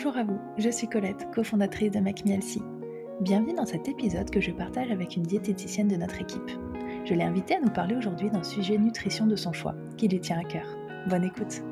Bonjour à vous, je suis Colette, cofondatrice de MacMielsi. Bienvenue dans cet épisode que je partage avec une diététicienne de notre équipe. Je l'ai invitée à nous parler aujourd'hui d'un sujet nutrition de son choix, qui lui tient à cœur. Bonne écoute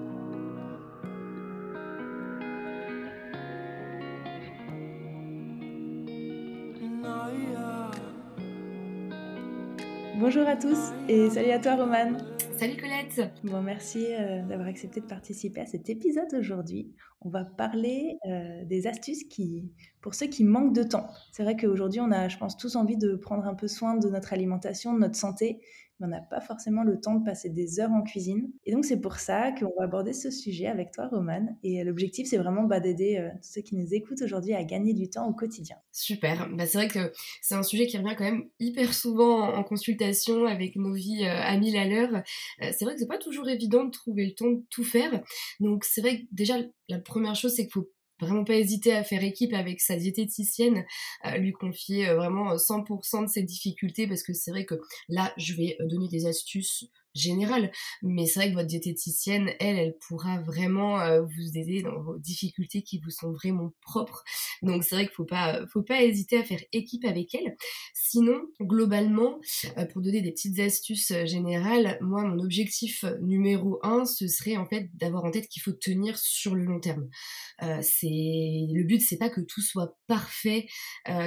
Bonjour à tous et salut à toi Romane Salut Colette Bon, merci euh, d'avoir accepté de participer à cet épisode aujourd'hui. On va parler euh, des astuces qui, pour ceux qui manquent de temps. C'est vrai qu'aujourd'hui, on a, je pense, tous envie de prendre un peu soin de notre alimentation, de notre santé mais on n'a pas forcément le temps de passer des heures en cuisine. Et donc, c'est pour ça qu'on va aborder ce sujet avec toi, Romane. Et l'objectif, c'est vraiment bah, d'aider euh, tous ceux qui nous écoutent aujourd'hui à gagner du temps au quotidien. Super. Bah, c'est vrai que c'est un sujet qui revient quand même hyper souvent en consultation avec nos vies euh, à mille à l'heure. Euh, c'est vrai que c'est pas toujours évident de trouver le temps de tout faire. Donc, c'est vrai que déjà, la première chose, c'est qu'il faut vraiment pas hésiter à faire équipe avec sa diététicienne, à lui confier euh, vraiment 100% de ses difficultés parce que c'est vrai que là, je vais euh, donner des astuces générale. Mais c'est vrai que votre diététicienne, elle, elle pourra vraiment euh, vous aider dans vos difficultés qui vous sont vraiment propres. Donc c'est vrai qu'il faut pas, faut pas hésiter à faire équipe avec elle. Sinon, globalement, euh, pour donner des petites astuces euh, générales, moi, mon objectif numéro un, ce serait en fait d'avoir en tête qu'il faut tenir sur le long terme. c'est le but, c'est pas que tout soit parfait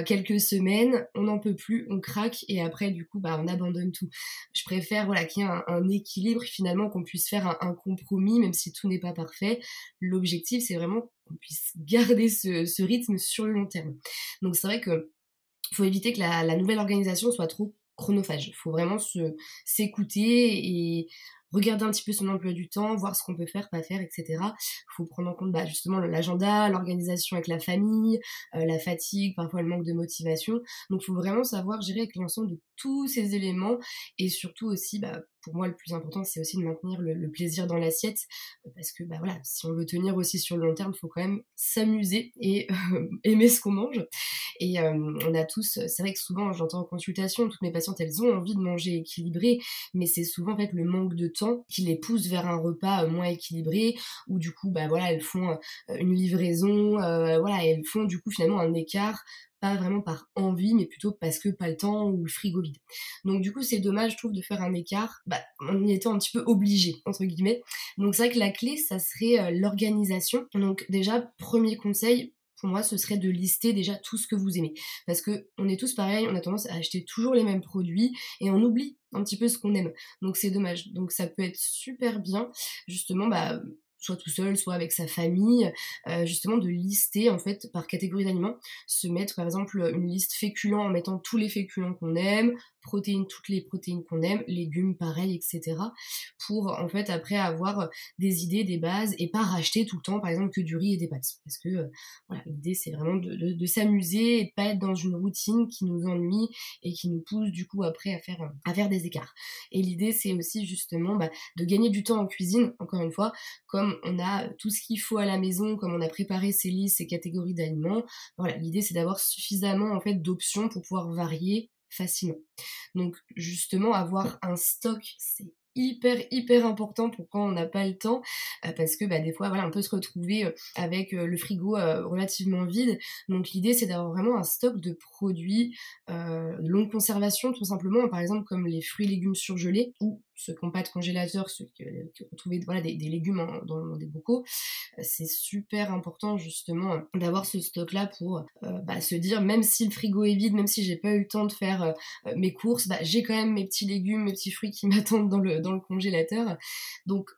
quelques semaines, on n'en peut plus, on craque et après du coup, bah, on abandonne tout. Je préfère voilà qu'il y ait un équilibre finalement, qu'on puisse faire un, compromis, même si tout n'est pas parfait. L'objectif, c'est vraiment qu'on puisse garder ce, rythme sur le long terme. Donc c'est vrai que faut éviter que la, la nouvelle organisation soit trop chronophage. Il faut vraiment se s'écouter et regarder un petit peu son emploi du temps, voir ce qu'on peut faire, pas faire, etc. Il faut prendre en compte bah, justement l'agenda, l'organisation avec la famille, euh, la fatigue, parfois le manque de motivation. Donc il faut vraiment savoir gérer avec l'ensemble de tous ces éléments et surtout aussi bah, pour moi, le plus important, c'est aussi de maintenir le, plaisir dans l'assiette, euh, parce que bah voilà, si on veut tenir aussi sur le long terme, il faut quand même s'amuser et euh, aimer ce qu'on mange. Et euh, on a tous, c'est vrai que souvent, j'entends en consultation, toutes mes patientes, elles ont envie de manger équilibré, mais c'est souvent en fait le manque de temps qui les pousse vers un repas moins équilibré, ou du coup, bah voilà, elles font une livraison, voilà, elles font du coup finalement un écart pas vraiment par envie, mais plutôt parce que pas le temps ou le frigo vide. Donc du coup, c'est dommage, je trouve, de faire un écart bah, en y étant un petit peu obligé, entre guillemets. Donc c'est vrai que la clé, ça serait euh, l'organisation. Donc déjà, premier conseil, pour moi, ce serait de lister déjà tout ce que vous aimez. Parce que on est tous pareils, on a tendance à acheter toujours les mêmes produits et on oublie un petit peu ce qu'on aime. Donc c'est dommage. Donc ça peut être super bien, justement, bah, soit tout seul, soit avec sa famille, euh, justement de lister en fait par catégorie d'aliments, se mettre par exemple une liste féculents en mettant tous les féculents qu'on aime, protéines, toutes les protéines qu'on aime, légumes pareil, etc. Pour en fait après avoir des idées, des bases et pas racheter tout le temps par exemple que du riz et des pâtes. Parce que euh, voilà, l'idée c'est vraiment de, de, s'amuser et de pas être dans une routine qui nous ennuie et qui nous pousse du coup après à faire, à faire des écarts. Et l'idée c'est aussi justement bah, de gagner du temps en cuisine, encore une fois, comme on a tout ce qu'il faut à la maison, comme on a préparé ses listes, ses catégories d'aliments. Voilà, l'idée c'est d'avoir suffisamment en fait d'options pour pouvoir varier facilement. Donc justement, avoir un stock, c'est hyper hyper important pour quand on n'a pas le temps euh, parce que bah, des fois voilà on peut se retrouver euh, avec euh, le frigo relativement vide donc l'idée c'est d'avoir vraiment un stock de produits de longue conservation tout simplement par exemple comme les fruits et légumes surgelés ou ceux qui n'ont pas de congélateur, ceux qui, ont trouvé des, légumes dans, des bocaux, c'est super important justement d'avoir ce stock-là pour bah, se dire, même si le frigo est vide, même si j'ai pas eu le temps de faire mes courses, bah, j'ai quand même mes petits légumes, mes petits fruits qui m'attendent dans le, dans congélateur. Donc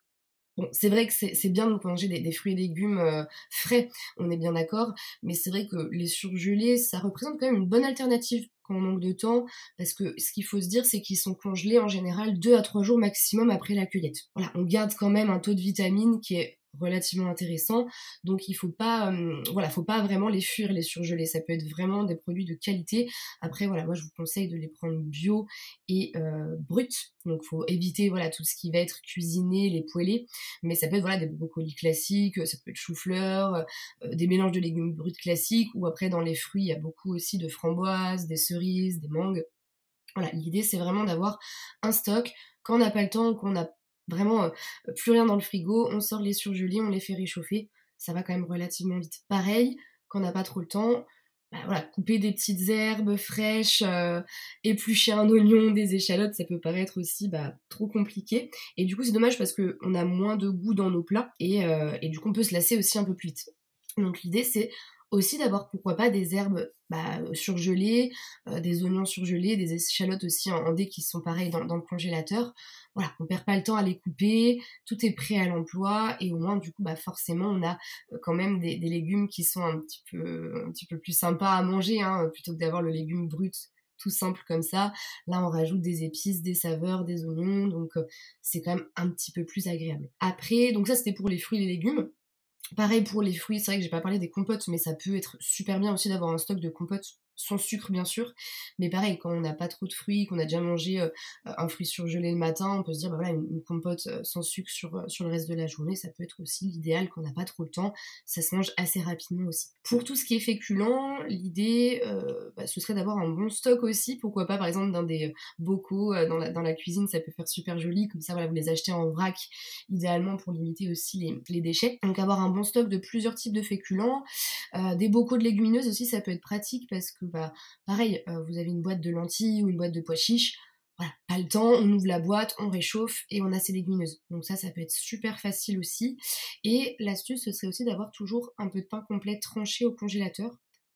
c'est vrai que c'est bien de manger des, fruits et légumes frais, on est bien d'accord, mais c'est vrai que les surgelés, ça représente quand même une bonne alternative manque de temps, parce que ce qu'il faut se dire, c'est qu'ils sont congelés en général 2 à 3 jours maximum après la cueillette. Voilà, on garde quand même un taux de vitamine qui est relativement intéressant. Donc il faut pas, euh, voilà, faut pas vraiment les fuir, les surgeler. Ça peut être vraiment des produits de qualité. Après voilà, moi je vous conseille de les prendre bio et euh, bruts. Donc faut éviter voilà tout ce qui va être cuisiné, les poêlés. Mais ça peut être voilà des brocolis classiques, ça peut être chou-fleur, euh, des mélanges de légumes bruts classiques. Ou après dans les fruits il y a beaucoup aussi de framboises, des cerises, des mangues. Voilà, l'idée c'est vraiment d'avoir un stock quand on n'a pas le temps, qu'on a vraiment euh, plus rien dans le frigo, on sort les surgelés, on les fait réchauffer. ça va quand même relativement vite. Pareil, quand on n'a pas trop le temps, bah voilà, couper des petites herbes fraîches, euh, éplucher un oignon, des échalotes, ça peut paraître aussi bah, trop compliqué. Et du coup, c'est dommage parce qu'on a moins de goût dans nos plats et, euh, et du coup, on peut se lasser aussi un peu plus vite. Donc l'idée, c'est aussi d'avoir pourquoi pas des herbes bah, surgelées, euh, des oignons surgelés, des échalotes aussi en, dés qui sont pareils dans, le congélateur. Voilà, on perd pas le temps à les couper, tout est prêt à l'emploi et au moins du coup bah forcément on a euh, quand même des, légumes qui sont un petit peu un petit peu plus sympas à manger hein, plutôt que d'avoir le légume brut tout simple comme ça. Là, on rajoute des épices, des saveurs, des oignons, donc euh, c'est quand même un petit peu plus agréable. Après, donc ça c'était pour les fruits et les légumes. Pareil pour les fruits, c'est vrai que j'ai pas parlé des compotes, mais ça peut être super bien aussi d'avoir un stock de compotes sans sucre bien sûr, mais pareil, quand on n'a pas trop de fruits, qu'on a déjà mangé euh, un fruit surgelé le matin, on peut se dire, bah voilà, une, compote euh, sans sucre sur, euh, sur le reste de la journée, ça peut être aussi l'idéal quand on n'a pas trop le temps, ça se mange assez rapidement aussi. Pour tout ce qui est féculent, l'idée, bah, ce serait d'avoir un bon stock aussi, pourquoi pas par exemple dans des bocaux, dans, la, cuisine, ça peut faire super joli, comme ça voilà, vous les achetez en vrac, idéalement pour limiter aussi les, les déchets. Donc avoir un bon stock de plusieurs types de féculents, des bocaux de légumineuses aussi, ça peut être pratique parce que bah, pareil, euh, vous avez une boîte de lentilles ou une boîte de pois chiches, voilà, pas le temps, on ouvre la boîte, on réchauffe et on a ses légumineuses. Donc ça, ça peut être super facile aussi. Et l'astuce, ce serait aussi d'avoir toujours un peu de pain complet tranché au congélateur.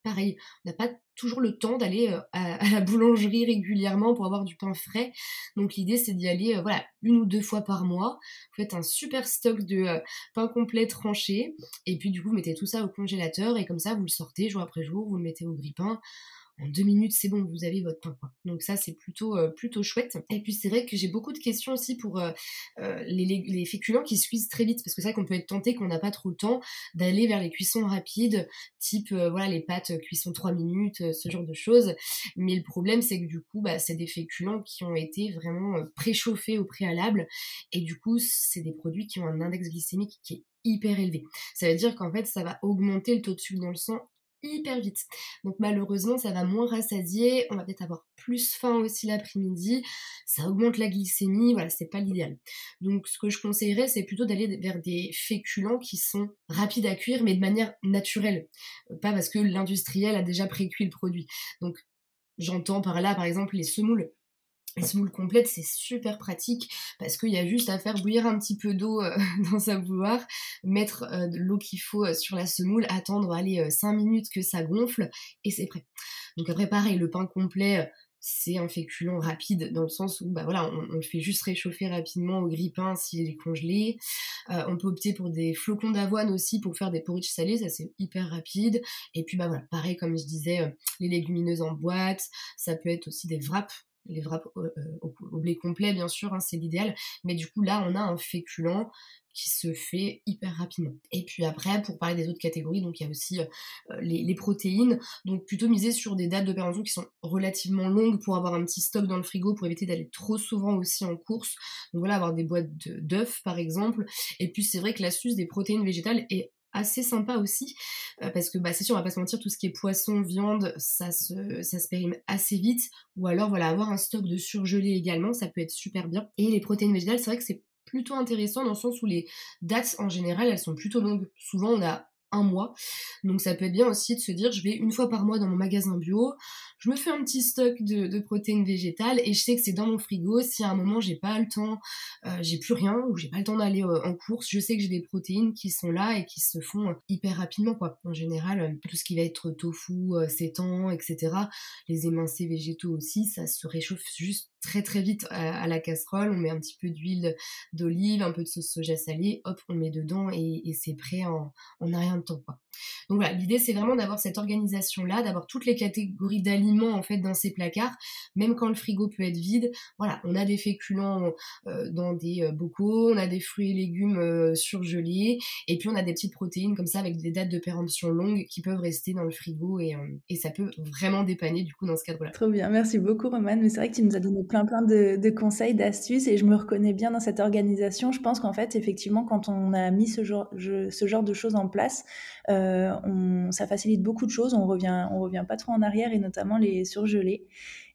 Pareil, on n'a pas toujours le temps d'aller euh, à, la boulangerie régulièrement pour avoir du pain frais. Donc l'idée c'est d'y aller euh, voilà une ou deux fois par mois. Vous faites un super stock de pain complet tranché et puis du coup vous mettez tout ça au congélateur et comme ça vous le sortez jour après jour, vous le mettez au grille-pain en deux minutes, c'est bon, vous avez votre pain. Quoi. Donc ça, c'est plutôt, euh, plutôt chouette. Et puis c'est vrai que j'ai beaucoup de questions aussi pour euh, euh, les, féculents qui se cuisent très vite, parce que c'est vrai qu'on peut être tenté qu'on n'a pas trop le temps d'aller vers les cuissons rapides, type voilà les pâtes cuisson 3 minutes, ce genre de choses. Mais le problème, c'est que du coup, bah, c'est des féculents qui ont été vraiment préchauffés au préalable, et du coup, c'est des produits qui ont un index glycémique qui est hyper élevé. Ça veut dire qu'en fait, ça va augmenter le taux de sucre dans le sang hyper vite. Donc malheureusement, ça va moins rassasier, on va peut-être avoir plus faim aussi l'après-midi, ça augmente la glycémie, voilà, c'est pas l'idéal. Donc ce que je conseillerais, c'est plutôt d'aller vers des féculents qui sont rapides à cuire, mais de manière naturelle. Euh, pas parce que l'industriel a déjà pré-cuit le produit. Donc j'entends par là, par exemple, les semoules. Les semoules complètes, c'est super pratique parce qu'il y a juste à faire bouillir un petit peu d'eau euh, dans sa bouilloire, mettre euh, l'eau qu'il faut euh, sur la semoule, attendre aller 5 minutes que ça gonfle et c'est prêt. Donc après pareil, le pain complet, c'est un féculent rapide dans le sens où bah voilà, on, le fait juste réchauffer rapidement au grille-pain s'il est congelé. on peut opter pour des flocons d'avoine aussi pour faire des porridge salés, ça c'est hyper rapide. Et puis bah voilà, pareil comme je disais, les légumineuses en boîte, ça peut être aussi des wraps les wraps euh, au, blé complet, bien sûr, hein, c'est l'idéal. Mais du coup, là, on a un féculent qui se fait hyper rapidement. Et puis après, pour parler des autres catégories, donc il y a aussi euh, les, protéines, donc plutôt miser sur des dates de péremption qui sont relativement longues pour avoir un petit stock dans le frigo pour éviter d'aller trop souvent aussi en course. Donc voilà, avoir des boîtes d'œufs par exemple. Et puis c'est vrai que l'astuce des protéines végétales est assez sympa aussi. Euh, parce que bah, c'est sûr on va pas se mentir tout ce qui est poisson viande ça se ça se périme assez vite. Ou alors voilà avoir un stock de surgelé également ça peut être super bien. Et les protéines végétales c'est vrai que c'est plutôt intéressant dans le sens où les dates en général elles sont plutôt longues. Souvent on a un mois. Donc ça peut être bien aussi de se dire je vais une fois par mois dans mon magasin bio, je me fais un petit stock de, protéines végétales et je sais que c'est dans mon frigo. Si à un moment j'ai pas le temps, euh, j'ai plus rien ou j'ai pas le temps d'aller euh, en course, je sais que j'ai des protéines qui sont là et qui se font euh, hyper rapidement quoi. En général, tout ce qui va être tofu, sétan, etc. Les émincés végétaux aussi, ça se réchauffe juste très très vite à, la casserole. On met un petit peu d'huile d'olive, un peu de sauce soja salée, hop, on met dedans et, c'est prêt en, en rien de temps quoi. Donc voilà, l'idée c'est vraiment d'avoir cette organisation-là, d'avoir toutes les catégories d'aliments en fait dans ces placards, même quand le frigo peut être vide. Voilà, on a des féculents euh, dans des euh, bocaux, on a des fruits et légumes euh, surgelés, et puis on a des petites protéines comme ça avec des dates de péremption longues qui peuvent rester dans le frigo et, ça peut vraiment dépanner du coup dans ce cadre-là. Trop bien, merci beaucoup Roman. Mais c'est vrai que tu nous as donné plein plein de, conseils, d'astuces et je me reconnais bien dans cette organisation. Je pense qu'en fait, effectivement, quand on a mis ce genre, ce genre de choses en place, euh, on, ça facilite beaucoup de choses. On revient, on revient pas trop en arrière et notamment les surgelés.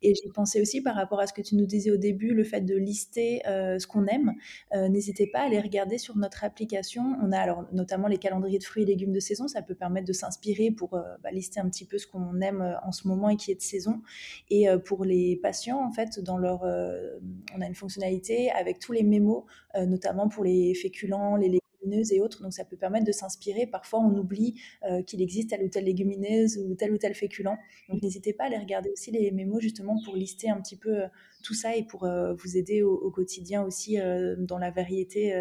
Et j'y pensais aussi par rapport à ce que tu nous disais au début, le fait de lister euh, ce qu'on aime. Euh, n'hésitez pas à aller regarder sur notre application. On a alors notamment les calendriers de fruits et légumes de saison. Ça peut permettre de s'inspirer pour euh, bah, lister un petit peu ce qu'on aime en ce moment et qui est de saison. Et pour les patients, en fait, dans leur, on a une fonctionnalité avec tous les mémos, notamment pour les féculents, les légumineuses et autres. Donc ça peut permettre de s'inspirer. Parfois, on oublie qu'il existe telle ou telle légumineuse ou tel ou tel féculent. Donc n'hésitez pas à aller regarder aussi les mémos justement pour lister un petit peu tout ça et pour vous aider au, quotidien aussi dans la variété,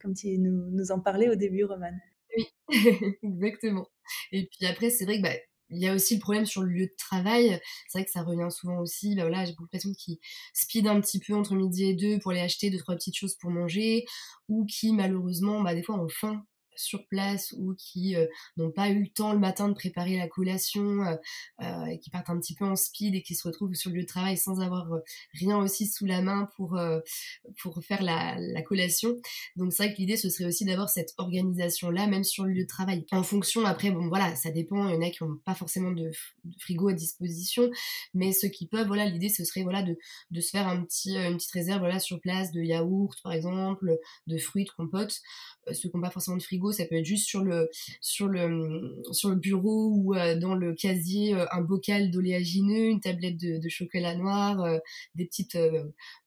comme tu nous, nous en parlais au début, Roman. Oui, exactement. Et puis après, c'est vrai que bah, il y a aussi le problème sur le lieu de travail. C'est vrai que ça revient souvent aussi. Bah voilà, j'ai beaucoup de personnes qui speed un petit peu entre midi et deux pour aller acheter deux, trois petites choses pour manger ou qui, malheureusement, bah, des fois ont faim sur place ou qui euh, n'ont pas eu le temps le matin de préparer la collation euh, euh, qui partent un petit peu en speed et qui se retrouvent sur le lieu de travail sans avoir rien aussi sous la main pour, faire la, la collation. Donc c'est vrai que l'idée ce serait aussi d'avoir cette organisation là même sur le lieu de travail. En fonction après bon voilà ça dépend il y en a qui n'ont pas forcément de, frigo à disposition mais ceux qui peuvent voilà l'idée ce serait voilà de, de se faire une petite réserve sur place de yaourt par exemple de fruits de compote ceux qui n'ont pas forcément de frigo ça peut être juste sur le, sur le, sur le bureau ou euh, dans le casier euh, un bocal d'oléagineux, une tablette de, chocolat noir, euh, des petites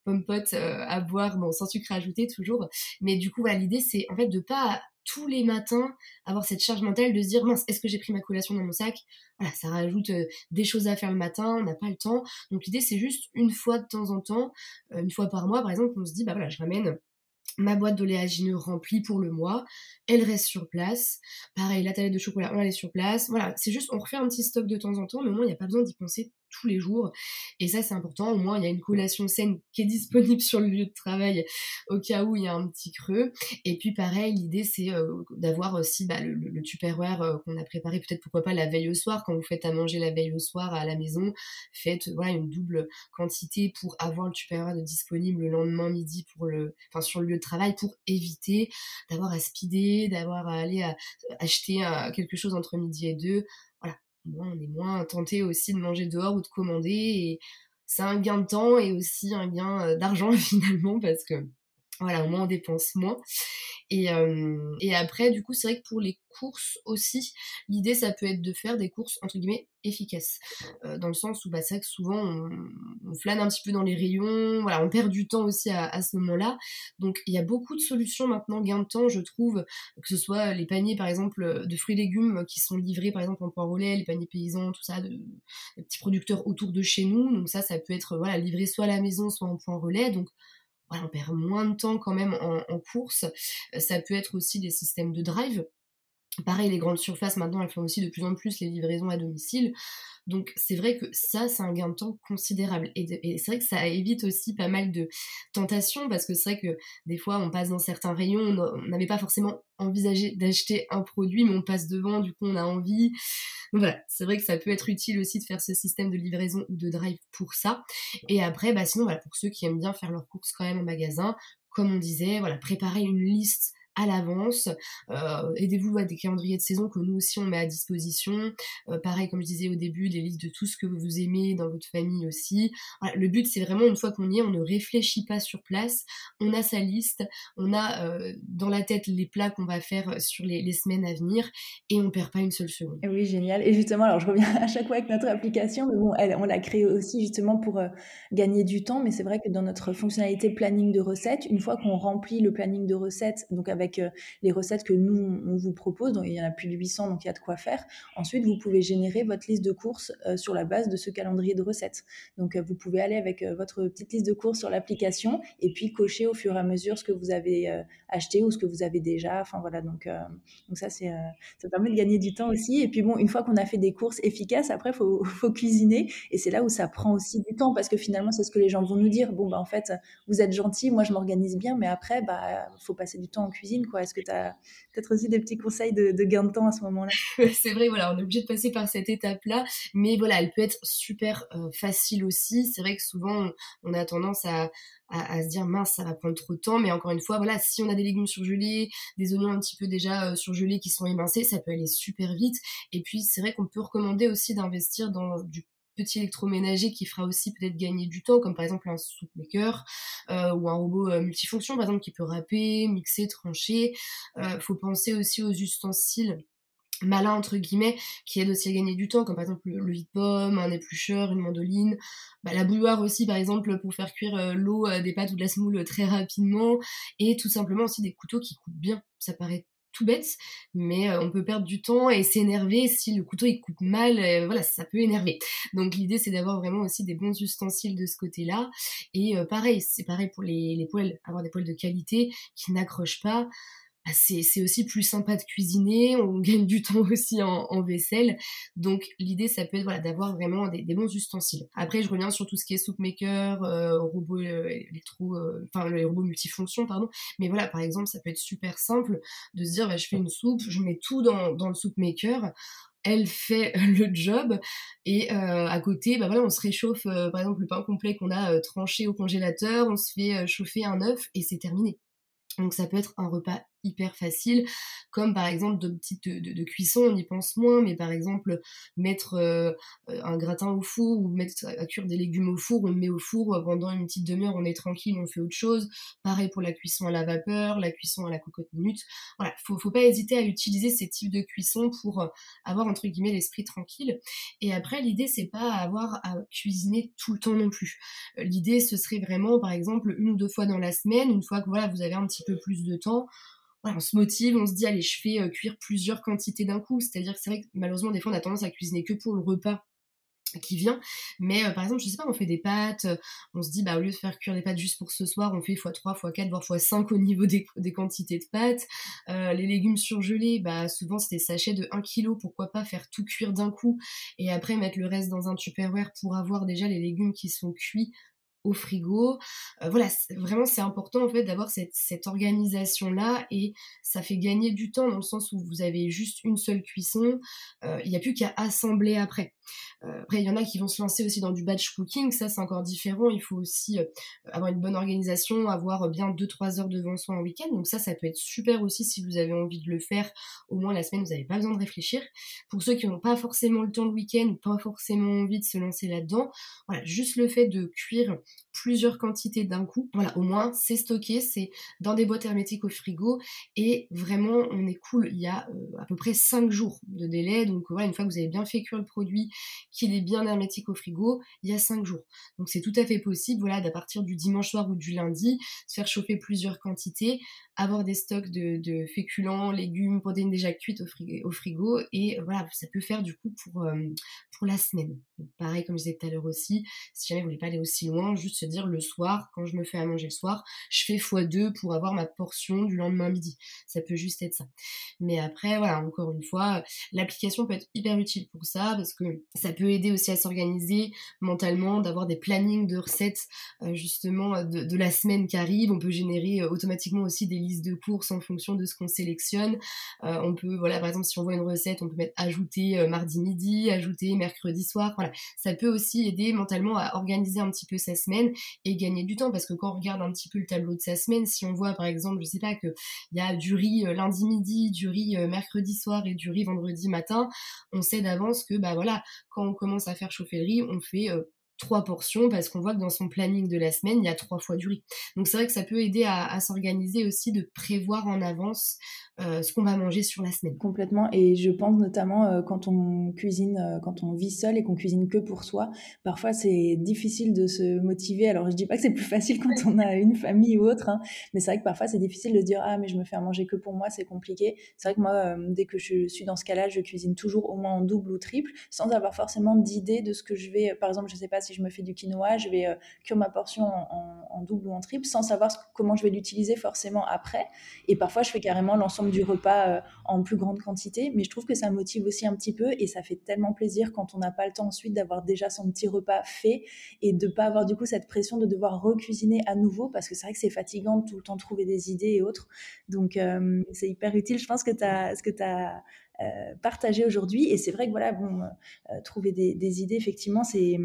pommes à boire, bon, sans sucre ajouté toujours. Mais du coup, l'idée, c'est en fait de pas tous les matins avoir cette charge mentale de se dire mince est-ce que j'ai pris ma collation dans mon sac? Voilà ça rajoute des choses à faire le matin on n'a pas le temps donc l'idée c'est juste une fois de temps en temps une fois par mois par exemple on se dit bah voilà je ramène ma boîte d'oléagineux remplie pour le mois, elle reste sur place. Pareil, la tablette de chocolat, on la laisse sur place. Voilà, c'est juste, on refait un petit stock de temps en temps, mais au il n'y a pas besoin d'y penser tous les jours. Et ça, c'est important. Au moins, il y a une collation saine qui est disponible sur le lieu de travail au cas où il y a un petit creux. Et puis, pareil, l'idée, c'est euh, d'avoir aussi bah, le, Tupperware euh, qu'on a préparé, peut-être pourquoi pas la veille au soir. Quand vous faites à manger la veille au soir à la maison, faites voilà, une double quantité pour avoir le Tupperware disponible le lendemain midi pour le, enfin, sur le lieu de travail pour éviter d'avoir à speeder, d'avoir à aller acheter euh, quelque chose entre midi et deux on est moins tenté aussi de manger dehors ou de commander. Et c'est un gain de temps et aussi un gain euh, d'argent finalement parce que voilà, au moins on dépense moins. Et, euh, et après, du coup, c'est vrai que pour les courses aussi, l'idée, ça peut être de faire des courses, entre guillemets, efficaces. Euh, dans le sens où, bah, c'est vrai que souvent, on, flâne un petit peu dans les rayons, voilà, on perd du temps aussi à, à ce moment-là. Donc, il y a beaucoup de solutions maintenant, gain de temps, je trouve, que ce soit les paniers, par exemple, de fruits et légumes qui sont livrés, par exemple, en point relais, les paniers paysans, tout ça, de, des petits producteurs autour de chez nous. Donc, ça, ça peut être, voilà, livré soit à la maison, soit en point relais. Donc, on perd moins de temps quand même en, course. Euh, ça peut être aussi des systèmes de drive. Pareil, les grandes surfaces maintenant, elles font aussi de plus en plus les livraisons à domicile. Donc c'est vrai que ça, c'est un gain de temps considérable. Et, c'est vrai que ça évite aussi pas mal de tentations parce que c'est vrai que des fois, on passe dans certains rayons, on n'avait pas forcément envisagé d'acheter un produit, mais on passe devant, du coup, on a envie. Voilà, c'est vrai que ça peut être utile aussi de faire ce système de livraison ou de drive pour ça. Et après, bah sinon, voilà, pour ceux qui aiment bien faire leurs courses quand même en magasin, comme on disait, voilà, préparer une liste à l'avance. Euh, aidez-vous à des calendriers de saison que nous aussi on met à disposition. Euh, pareil, comme je disais au début, des listes de tout ce que vous aimez dans votre famille aussi. le but, c'est vraiment une fois qu'on y est, on ne réfléchit pas sur place. On a sa liste, on a euh, dans la tête les plats qu'on va faire sur les, semaines à venir et on perd pas une seule seconde. Oui, génial. Et justement, alors je reviens à chaque fois avec notre application, mais bon, elle, on l'a créée aussi justement pour gagner du temps. Mais c'est vrai que dans notre fonctionnalité planning de recettes, une fois qu'on remplit le planning de recettes, donc avec euh, les recettes que nous, vous propose. Donc, il y en a plus de 800, donc il y a de quoi faire. Ensuite, vous pouvez générer votre liste de courses euh, sur la base de ce calendrier de recettes. Donc, euh, vous pouvez aller avec votre petite liste de courses sur l'application et puis cocher au fur et à mesure ce que vous avez acheté ou ce que vous avez déjà. Enfin, voilà. Donc, ça, c'est, ça permet de gagner du temps aussi. Et puis, bon, une fois qu'on a fait des courses efficaces, après, faut cuisiner. Et c'est là où ça prend aussi du temps parce que finalement, c'est ce que les gens vont nous dire. Bon, bah, en fait, vous êtes gentil, moi, je m'organise bien, mais après, bah, faut passer du temps en cuisine. Est-ce que tu as peut-être aussi des petits conseils de, gain de temps à ce moment-là? C'est vrai, voilà, on est obligé de passer par cette étape-là, mais voilà, elle peut être super euh, facile aussi. C'est vrai que souvent, on, a tendance à, se dire mince ça va prendre trop de temps. Mais encore une fois voilà si on a des légumes surgelés des oignons un petit peu déjà euh, surgelés qui sont émincés ça peut aller super vite. Et puis c'est vrai qu'on peut recommander aussi d'investir dans du petit électroménager qui fera aussi peut-être gagner du temps, comme par exemple un soup maker euh, ou un robot euh, multifonction, par exemple, qui peut râper, mixer, trancher. Euh, faut penser aussi aux ustensiles malins entre guillemets qui aident aussi à gagner du temps comme par exemple le, vide-pomme, un éplucheur, une mandoline, bah, la bouilloire aussi par exemple pour faire cuire l'eau des pâtes ou de la semoule très rapidement. Et tout simplement aussi des couteaux qui coupent bien. Ça paraît bête, mais euh, on peut perdre du temps et s'énerver si le couteau il coupe mal, euh, voilà, ça peut énerver. Donc l'idée c'est d'avoir vraiment aussi des bons ustensiles de ce côté-là. Et euh, pareil, c'est pareil pour les, les poêles, avoir des poêles de qualité qui n'accrochent pas. Bah, c'est aussi plus sympa de cuisiner, on gagne du temps aussi en, vaisselle. Donc l'idée, ça peut être voilà, d'avoir vraiment des, bons ustensiles. Après, je reviens sur tout ce qui est soup maker, euh, robot euh, euh, enfin les robots multifonctions, pardon. Mais voilà, par exemple, ça peut être super simple de se dire, bah, je fais une soupe, je mets tout dans, le soup maker elle fait le job et à côté bah voilà on se réchauffe par exemple le pain complet qu'on a tranché au congélateur on se fait chauffer un œuf et c'est terminé donc ça peut être un repas hyper facile, comme par exemple de petites de, cuisson, on y pense moins, mais par exemple mettre euh, un gratin au four ou mettre à cuire des légumes au four, on le met au four euh, pendant une petite demi-heure, on est tranquille, on fait autre chose. Pareil pour la cuisson à la vapeur, la cuisson à la cocotte minute. Voilà, faut, faut pas hésiter à utiliser ces types de cuisson pour euh, avoir entre guillemets l'esprit tranquille. Et après l'idée c'est pas avoir à cuisiner tout le temps non plus. L'idée ce serait vraiment par exemple une ou deux fois dans la semaine, une fois que voilà vous avez un petit peu plus de temps on se motive, on se dit allez, je fais euh, cuire plusieurs quantités d'un coup. C'est-à-dire que c'est vrai que malheureusement, des fois, on a tendance à cuisiner que pour le repas qui vient. Mais euh, par exemple, je sais pas, on fait des pâtes, euh, on se dit, bah au lieu de faire cuire des pâtes juste pour ce soir, on fait x3, x4, voire x5 au niveau des, quantités de pâtes. les légumes surgelés, bah souvent des sachets de 1 kg, pourquoi pas faire tout cuire d'un coup et après mettre le reste dans un tupperware pour avoir déjà les légumes qui sont cuits au frigo. Euh, voilà, vraiment c'est important en fait d'avoir cette, cette organisation là et ça fait gagner du temps dans le sens où vous avez juste une seule cuisson, euh, il n'y a plus qu'à assembler après. Euh, après, il y en a qui vont se lancer aussi dans du batch cooking, ça c'est encore différent. Il faut aussi euh, avoir une bonne organisation, avoir bien 2-3 heures devant soi en week-end. Donc ça, ça peut être super aussi si vous avez envie de le faire. Au moins la semaine, vous n'avez pas besoin de réfléchir. Pour ceux qui n'ont pas forcément le temps le week-end, pas forcément envie de se lancer là-dedans, voilà, juste le fait de cuire plusieurs quantités d'un coup, voilà, au moins c'est stocké, c'est dans des boîtes hermétiques au frigo et vraiment on est cool. Il y a euh, à peu près 5 jours de délai. Donc voilà, une fois que vous avez bien fait cuire le produit, qu'il est bien hermétique au frigo, il y a 5 jours. Donc c'est tout à fait possible, voilà, d'à partir du dimanche soir ou du lundi, se faire chauffer plusieurs quantités, avoir des stocks de, féculents, légumes, protéines déjà cuites au frigo, et voilà, ça peut faire du coup pour, euh, pour la semaine. pareil, comme je disais tout à l'heure aussi, si jamais vous voulez pas aller aussi loin, juste se dire le soir, quand je me fais à manger le soir, je fais x2 pour avoir ma portion du lendemain midi. Ça peut juste être ça. Mais après, voilà, encore une fois, l'application peut être hyper utile pour ça parce que ça peut aider aussi à s'organiser mentalement, d'avoir des plannings de recettes euh, justement de, la semaine qui arrive. On peut générer euh, automatiquement aussi des de courses en fonction de ce qu'on sélectionne. Euh, on peut, voilà, par exemple, si on voit une recette, on peut mettre ajouter mardi midi, ajouter mercredi soir. Voilà, ça peut aussi aider mentalement à organiser un petit peu sa semaine et gagner du temps parce que quand on regarde un petit peu le tableau de sa semaine, si on voit par exemple, je sais pas, qu'il y a du riz lundi midi, du riz mercredi soir et du riz vendredi matin, on sait d'avance que bah voilà, quand on commence à faire chauffer le riz, on fait euh, trois portions parce qu'on voit que dans son planning de la semaine, il y a trois fois du riz. Donc c'est vrai que ça peut aider à s'organiser aussi, de prévoir en avance euh, ce qu'on va manger sur la semaine. Complètement. Et je pense notamment euh, quand on cuisine, euh, quand on vit seul et qu'on cuisine que pour soi, parfois c'est difficile de se motiver. Alors je dis pas que c'est plus facile quand on a une famille ou autre, hein, mais c'est vrai que parfois c'est difficile de se dire ah mais je me fais à manger que pour moi, c'est compliqué. C'est vrai que moi dès que je suis dans ce cas-là, je cuisine toujours au moins en double ou triple, sans avoir forcément d'idée de ce que je vais. Par exemple, je sais pas si je me fais du quinoa, je vais cuire ma portion en, double ou en triple, sans savoir comment je vais l'utiliser forcément après. Et parfois je fais carrément l'ensemble du repas euh, en plus grande quantité, mais je trouve que ça motive aussi un petit peu et ça fait tellement plaisir quand on n'a pas le temps ensuite d'avoir déjà son petit repas fait et de pas avoir du coup cette pression de devoir recuisiner à nouveau parce que c'est vrai que c'est fatigant de tout le temps trouver des idées et autres. Donc euh, c'est hyper utile, je pense que tu as ce que tu as euh, partagé aujourd'hui. Et c'est vrai que voilà bon trouver des, des, idées effectivement c'est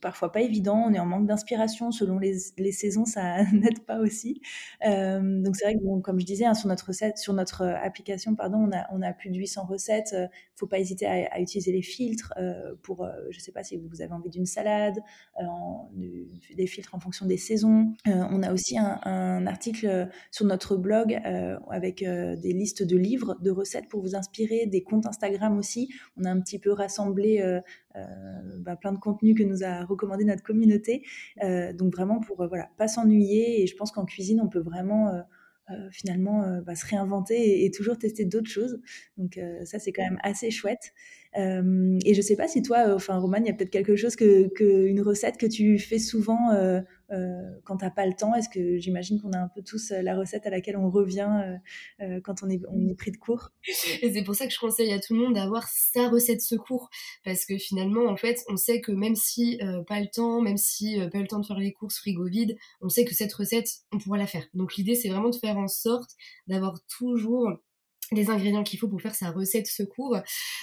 parfois pas évident. On est en manque d'inspiration selon les, les saisons, ça n'aide pas aussi. donc c'est vrai que comme je disais, hein, sur notre sur notre application, pardon, on a, on a plus de 800 recettes. Il faut pas hésiter à, utiliser les filtres pour, je sais pas si vous avez envie d'une salade, des filtres en fonction des saisons. on a aussi un, article sur notre blog avec des listes de livres, de recettes pour vous inspirer, des comptes Instagram aussi. On a un petit peu rassemblé euh, euh, bah, plein de contenus que nous a recommandé notre communauté. Euh, donc vraiment pour voilà pas s'ennuyer. Et je pense qu'en cuisine, on peut vraiment finalement bah, se réinventer et, toujours tester d'autres choses. Donc ça, c'est quand même assez chouette. et je sais pas si toi, enfin Roman, il y a peut-être quelque chose que, que, une recette que tu fais souvent euh, quand t'as pas le temps Est-ce que j'imagine qu'on a un peu tous euh, la recette à laquelle on revient euh, quand on est, on est pris de cours Et c'est pour ça que je conseille à tout le monde d'avoir sa recette secours, parce que finalement, en fait, on sait que même si pas le temps, même si pas le temps de faire les courses frigo vide, on sait que cette recette, on pourra la faire. Donc l'idée, c'est vraiment de faire en sorte d'avoir toujours les ingrédients qu'il faut pour faire sa recette secours.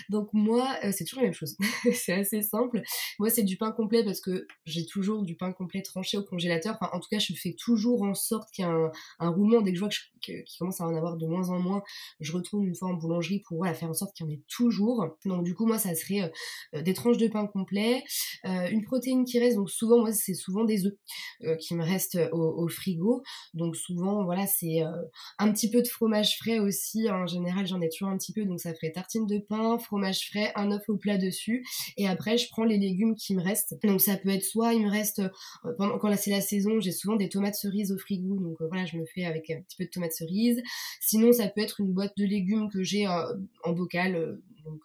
Donc moi, euh, c'est toujours la même chose. c'est assez simple. Moi, c'est du pain complet parce que j'ai toujours du pain complet tranché au congélateur. Enfin, en tout cas, je fais toujours en sorte qu'il y ait un, roulement. Dès que je vois qu'il commence à en avoir de moins en moins, je retourne une fois en boulangerie pour voilà, faire en sorte qu'il y en ait toujours. Donc du coup, moi, ça serait euh, des tranches de pain complet, euh, une protéine qui reste. Donc souvent, moi, c'est souvent des œufs qui me restent au, frigo. Donc souvent, voilà, c'est un petit peu de fromage frais aussi. Hein, général, j'en ai toujours un petit peu, donc ça ferait tartine de pain, fromage frais, un œuf au plat dessus. Et après, je prends les légumes qui me restent. Donc ça peut être soit il me reste, euh, pendant, quand c'est la saison, j'ai souvent des tomates cerises au frigo, donc euh, voilà, je me fais avec un petit peu de tomates cerises. Sinon, ça peut être une boîte de légumes que j'ai euh, en bocal. donc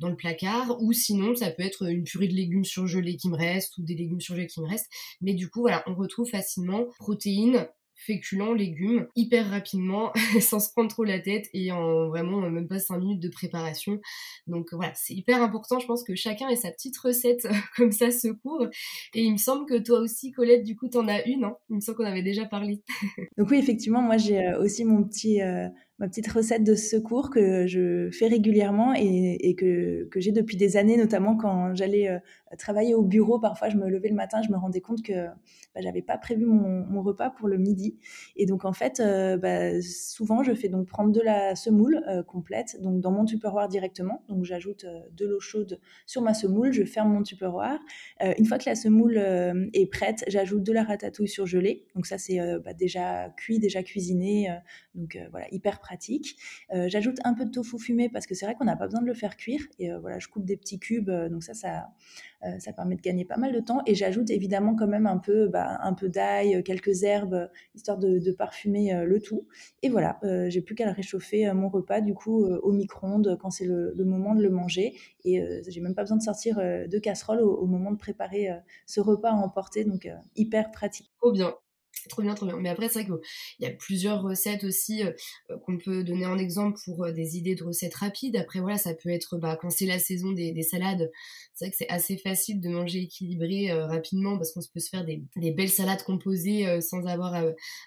dans le placard ou sinon ça peut être une purée de légumes surgelés qui me reste ou des légumes surgelés qui me restent mais du coup voilà on retrouve facilement protéines féculents, légumes, hyper rapidement, sans se prendre trop la tête et en vraiment même pas 5 minutes de préparation. Donc voilà, c'est hyper important. Je pense que chacun ait sa petite recette comme ça secours. Et il me semble que toi aussi, Colette, du coup, t'en as une. Hein il me semble qu'on avait déjà parlé. Donc oui, effectivement, moi j'ai euh, aussi mon petit euh, ma petite recette de secours que je fais régulièrement et, que, j'ai depuis des années, notamment quand j'allais euh, travailler au bureau. Parfois, je me levais le matin, je me rendais compte que bah, j'avais pas prévu mon, repas pour le midi. Et donc, en fait, euh, bah, souvent, je fais donc prendre de la semoule euh, complète, donc dans mon tupperware directement. Donc, j'ajoute de l'eau chaude sur ma semoule, je ferme mon tupperware. une fois que la semoule est prête, j'ajoute de la ratatouille surgelée. Donc, ça, c'est bah, déjà cuit, déjà cuisiné. donc, voilà, hyper pratique euh, j'ajoute un peu de tofu fumé parce que c'est vrai qu'on n'a pas besoin de le faire cuire. Et euh, voilà, je coupe des petits cubes, euh, donc ça, ça, ça permet de gagner pas mal de temps. Et j'ajoute évidemment quand même un peu, bah, un peu d'ail, quelques herbes, histoire de, parfumer le tout. Et voilà, j'ai plus qu'à réchauffer mon repas du coup au micro-ondes quand c'est le, moment de le manger. Et j'ai même pas besoin de sortir de casserole au, au moment de préparer ce repas à emporter, donc hyper pratique. Trop bien. Trop bien, trop bien. Mais après, c'est vrai qu'il y a plusieurs recettes aussi euh, euh, qu'on peut donner en exemple pour euh, des idées de recettes rapides. Après, voilà, ça peut être bah, quand c'est la saison des, salades. C'est vrai que c'est assez facile de manger équilibré rapidement parce qu'on peut se faire des, belles salades composées sans avoir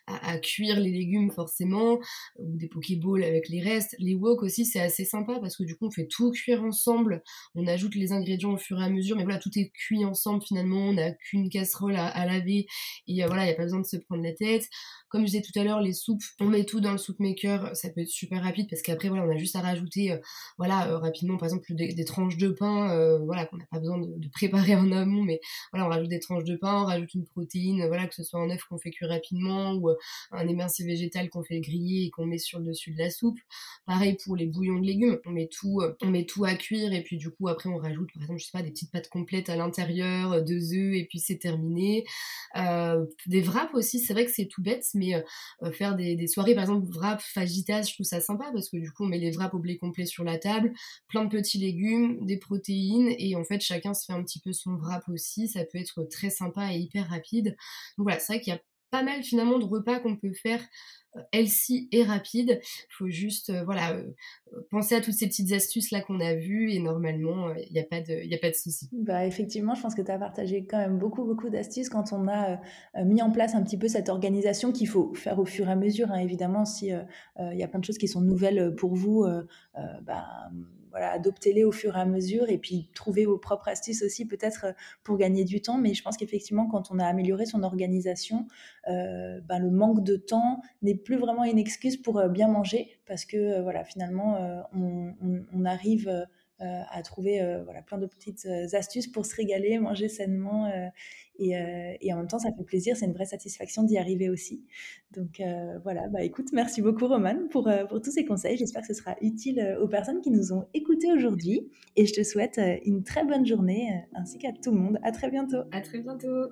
à, cuire les légumes forcément, ou des pokéballs avec les restes. Les wok aussi, c'est assez sympa parce que du coup, on fait tout cuire ensemble. On ajoute les ingrédients au fur et à mesure, mais voilà, tout est cuit ensemble finalement. On n'a qu'une casserole à, à laver et voilà, il n'y a pas besoin de se prendre la tête. Comme je disais tout à l'heure, les soupes, on met tout dans le soupe maker, ça peut être super rapide parce qu'après voilà, on a juste à rajouter euh, voilà euh, rapidement par exemple des, tranches de pain, euh, voilà qu'on n'a pas besoin de, préparer en amont, mais voilà on rajoute des tranches de pain, on rajoute une protéine, voilà que ce soit un œuf qu'on fait cuire rapidement ou un émincé végétal qu'on fait griller et qu'on met sur le dessus de la soupe. Pareil pour les bouillons de légumes, on met tout, on met tout à cuire et puis du coup après on rajoute par exemple je sais pas des petites pâtes complètes à l'intérieur, deux œufs et puis c'est terminé. des wraps aussi, c'est vrai que c'est tout bête mais euh, faire des, soirées, par exemple, wrap fajitas, je trouve ça sympa parce que du coup, on met les wraps au blé complet sur la table, plein de petits légumes, des protéines, et en fait, chacun se fait un petit peu son wrap aussi. Ça peut être très sympa et hyper rapide. Donc voilà, c'est vrai qu'il y a pas mal finalement de repas qu'on peut faire healthy et rapide. Il faut juste euh, voilà, euh, penser à toutes ces petites astuces là qu'on a vues et normalement, il euh, n'y a pas de, y a pas de souci. Bah, effectivement, je pense que tu as partagé quand même beaucoup, beaucoup d'astuces quand on a mis en place un petit peu cette organisation qu'il faut faire au fur et à mesure. Hein. Évidemment, si il y a plein de choses qui sont nouvelles pour vous, bah, voilà, adoptez-les au fur et à mesure et puis trouvez vos propres astuces aussi peut-être pour gagner du temps. Mais je pense qu'effectivement, quand on a amélioré son organisation, ben, le manque de temps n'est plus vraiment une excuse pour bien manger parce que voilà, finalement, on, arrive euh, à trouver euh, voilà, plein de petites euh, astuces pour se régaler, manger sainement. Et, et, en même temps, ça fait plaisir, c'est une vraie satisfaction d'y arriver aussi. Donc voilà, bah écoute, merci beaucoup Roman pour, pour tous ces conseils. J'espère que ce sera utile aux personnes qui nous ont écoutés aujourd'hui. Et je te souhaite une très bonne journée ainsi qu'à tout le monde. À très bientôt. À très bientôt.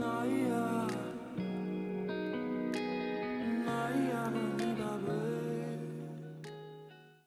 Naya.